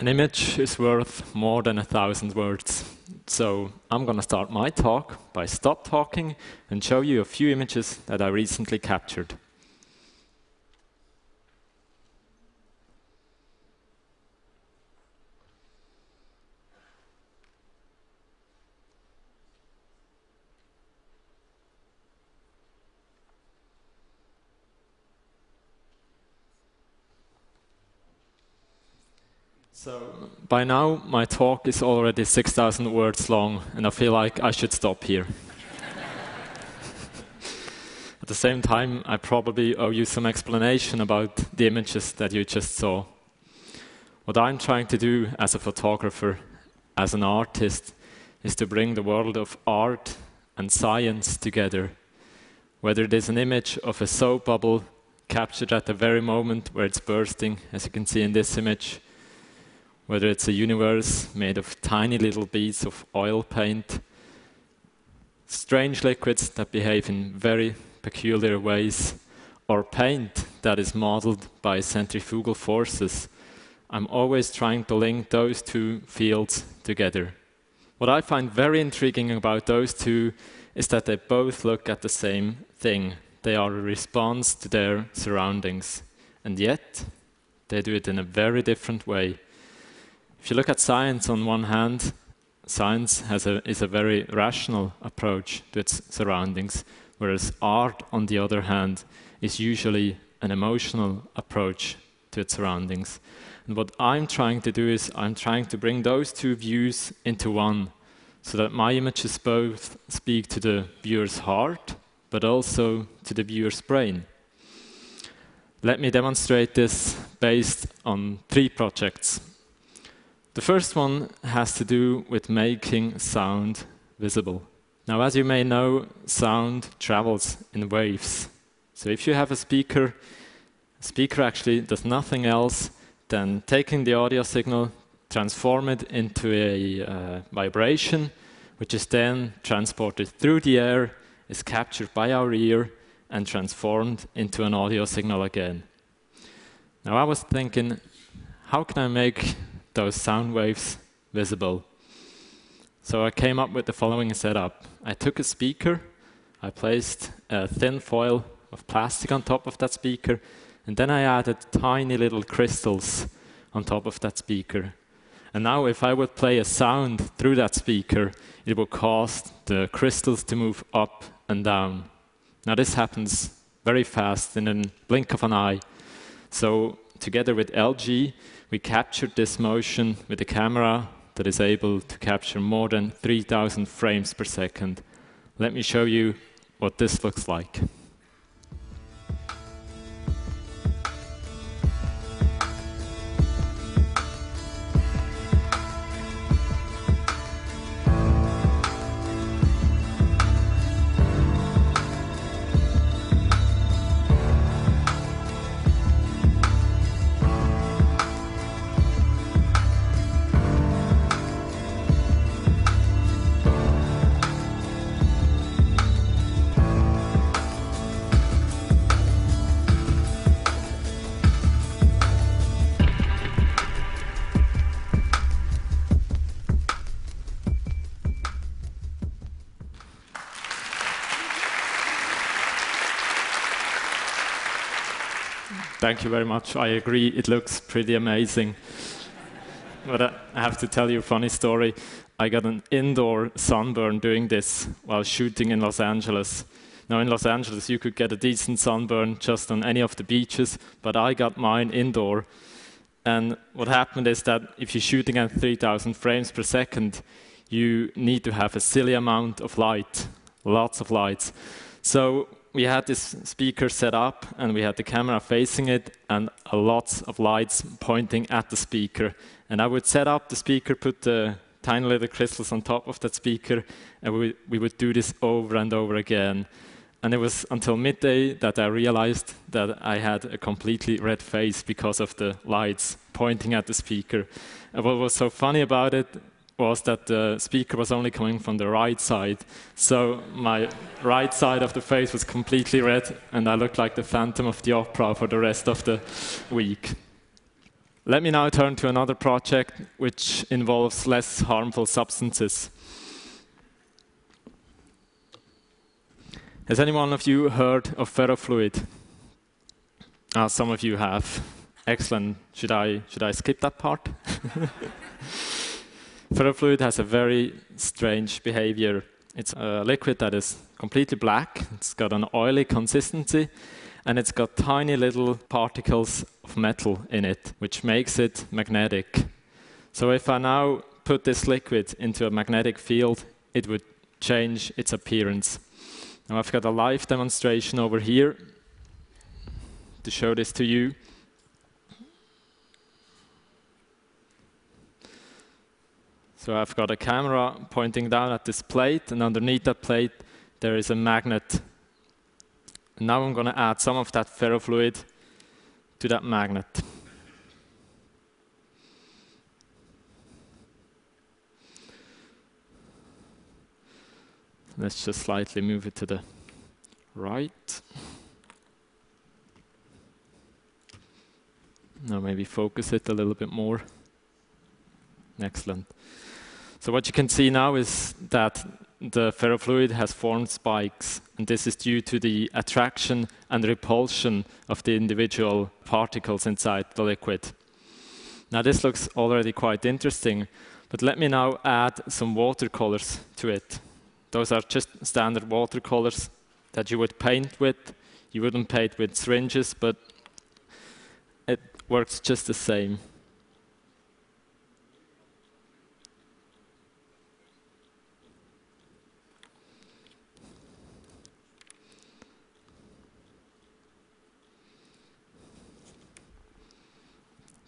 An image is worth more than a thousand words. So I'm going to start my talk by stop talking and show you a few images that I recently captured. So by now, my talk is already 6,000 words long, and I feel like I should stop here. At the same time, I probably owe you some explanation about the images that you just saw. What I'm trying to do as a photographer, as an artist, is to bring the world of art and science together. Whether it is an image of a soap bubble captured at the very moment where it's bursting, as you can see in this image, whether it's a universe made of tiny little beads of oil paint, strange liquids that behave in very peculiar ways, or paint that is modeled by centrifugal forces. I'm always trying to link those two fields together. What I find very intriguing about those two is that they both look at the same thing. They are a response to their surroundings. And yet, they do it in a very different way. If you look at science on one hand, science has a, is a very rational approach to its surroundings, whereas art, on the other hand, is usually an emotional approach to its surroundings. And what I'm trying to do is I'm trying to bring those two views into one, so that my images both speak to the viewer's heart, but also to the viewer's brain. Let me demonstrate this based on three projects. The first one has to do with making sound visible. Now, as you may know, sound travels in waves. So if you have a speaker, a speaker actually does nothing else than taking the audio signal, transform it into a uh, vibration, which is then transported through the air, is captured by our ear, and transformed into an audio signal again. Now I was thinking, how can I make those sound waves visible. So I came up with the following setup. I took a speaker, I placed a thin foil of plastic on top of that speaker, and then I added tiny little crystals on top of that speaker. And now if I would play a sound through that speaker, it would cause the crystals to move up and down. Now this happens very fast in a blink of an eye. So together with LG, we captured this motion with a camera that is able to capture more than 3,000 frames per second. Let me show you what this looks like. Thank you very much. I agree, it looks pretty amazing. but I have to tell you a funny story. I got an indoor sunburn doing this while shooting in Los Angeles. Now, in Los Angeles, you could get a decent sunburn just on any of the beaches, but I got mine indoor. And what happened is that if you're shooting at 3,000 frames per second, you need to have a silly amount of light, lots of lights. So we had this speaker set up and we had the camera facing it and a lots of lights pointing at the speaker. And I would set up the speaker, put the tiny little crystals on top of that speaker, and we, we would do this over and over again. And it was until midday that I realized that I had a completely red face because of the lights pointing at the speaker. And what was so funny about it was that the speaker was only coming from the right side. So my right side of the face was completely red, and I looked like the Phantom of the Opera for the rest of the week. Let me now turn to another project which involves less harmful substances. Has anyone of you heard of ferrofluid? Uh, some of you have. Excellent. Should I, should I skip that part? ferrofluid has a very strange behavior. It's a liquid that is completely black, it's got an oily consistency, and it's got tiny little particles of metal in it, which makes it magnetic. So if I now put this liquid into a magnetic field, it would change its appearance. Now I've got a live demonstration over here to show this to you. So I've got a camera pointing down at this plate, and underneath that plate there is a magnet. And now I'm going to add some of that ferrofluid to that magnet. Let's just slightly move it to the right. Now maybe focus it a little bit more. Excellent. So what you can see now is that the ferrofluid has formed spikes, and this is due to the attraction and repulsion of the individual particles inside the liquid. Now this looks already quite interesting, but let me now add some watercolors to it. Those are just standard watercolors that you would paint with. You wouldn't paint with syringes, but it works just the same.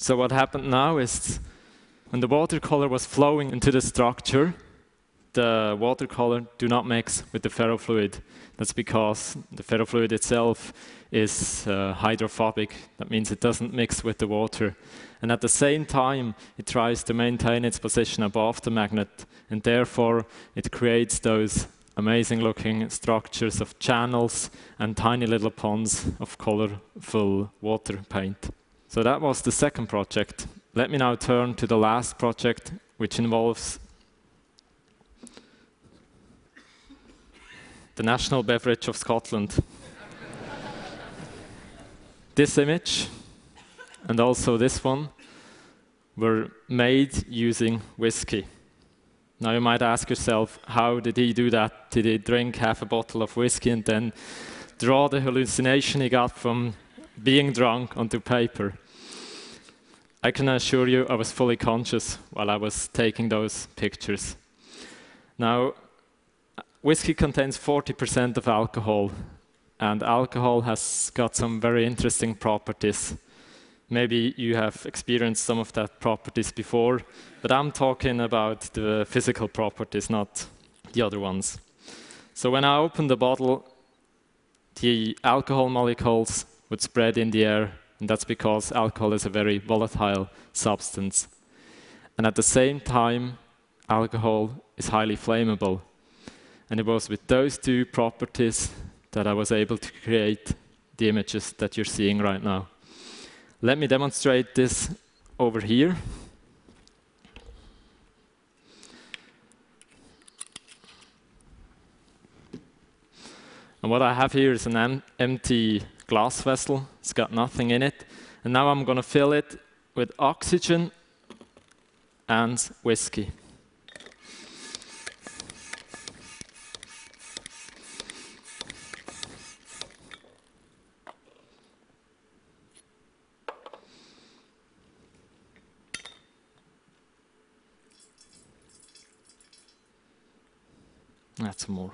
So what happened now is when the watercolor was flowing into the structure, the watercolor do not mix with the ferrofluid. That's because the ferrofluid itself is uh, hydrophobic. That means it doesn't mix with the water. And at the same time, it tries to maintain its position above the magnet, and therefore it creates those amazing looking structures of channels and tiny little ponds of colorful water paint. So that was the second project. Let me now turn to the last project, which involves the national beverage of Scotland. this image and also this one were made using whiskey. Now you might ask yourself, how did he do that? Did he drink half a bottle of whiskey and then draw the hallucination he got from being drunk onto paper. I can assure you I was fully conscious while I was taking those pictures. Now, whiskey contains 40% of alcohol, and alcohol has got some very interesting properties. Maybe you have experienced some of that properties before, but I'm talking about the physical properties, not the other ones. So when I open the bottle, the alcohol molecules would spread in the air, and that's because alcohol is a very volatile substance. And at the same time, alcohol is highly flammable. And it was with those two properties that I was able to create the images that you're seeing right now. Let me demonstrate this over here. And what I have here is an empty glass vessel. It's got nothing in it. And now I'm going to fill it with oxygen and whiskey. That's more.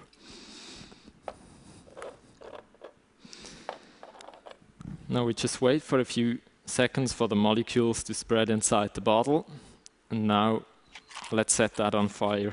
Now we just wait for a few seconds for the molecules to spread inside the bottle. And now let's set that on fire.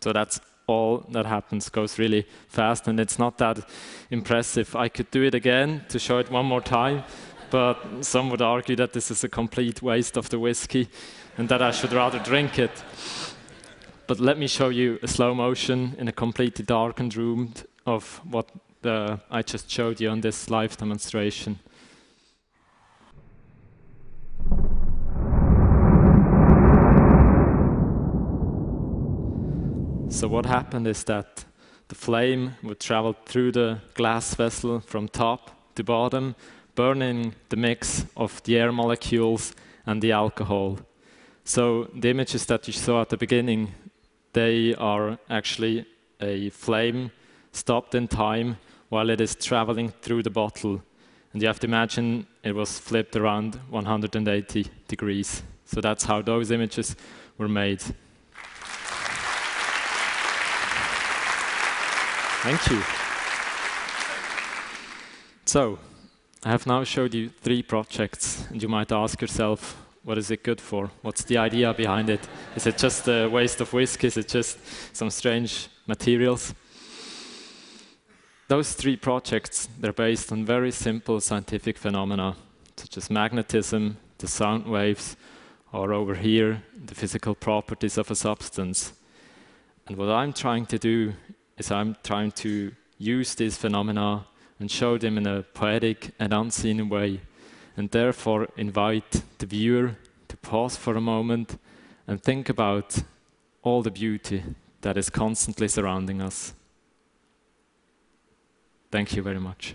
so that's all that happens goes really fast and it's not that impressive. I could do it again to show it one more time, but some would argue that this is a complete waste of the whiskey and that I should rather drink it. But let me show you a slow motion in a completely darkened room of what the, I just showed you on this live demonstration. So what happened is that the flame would travel through the glass vessel from top to bottom, burning the mix of the air molecules and the alcohol. So the images that you saw at the beginning, they are actually a flame stopped in time while it is traveling through the bottle. And you have to imagine it was flipped around 180 degrees. So that's how those images were made. Thank you. So, I have now showed you three projects, and you might ask yourself, what is it good for? What's the idea behind it? Is it just a waste of whiskey? Is it just some strange materials? Those three projects, they're based on very simple scientific phenomena, such as magnetism, the sound waves, or over here, the physical properties of a substance. And what I'm trying to do is I'm trying to use these phenomena and show them in a poetic and unseen way, and therefore invite the viewer to pause for a moment and think about all the beauty that is constantly surrounding us. Thank you very much.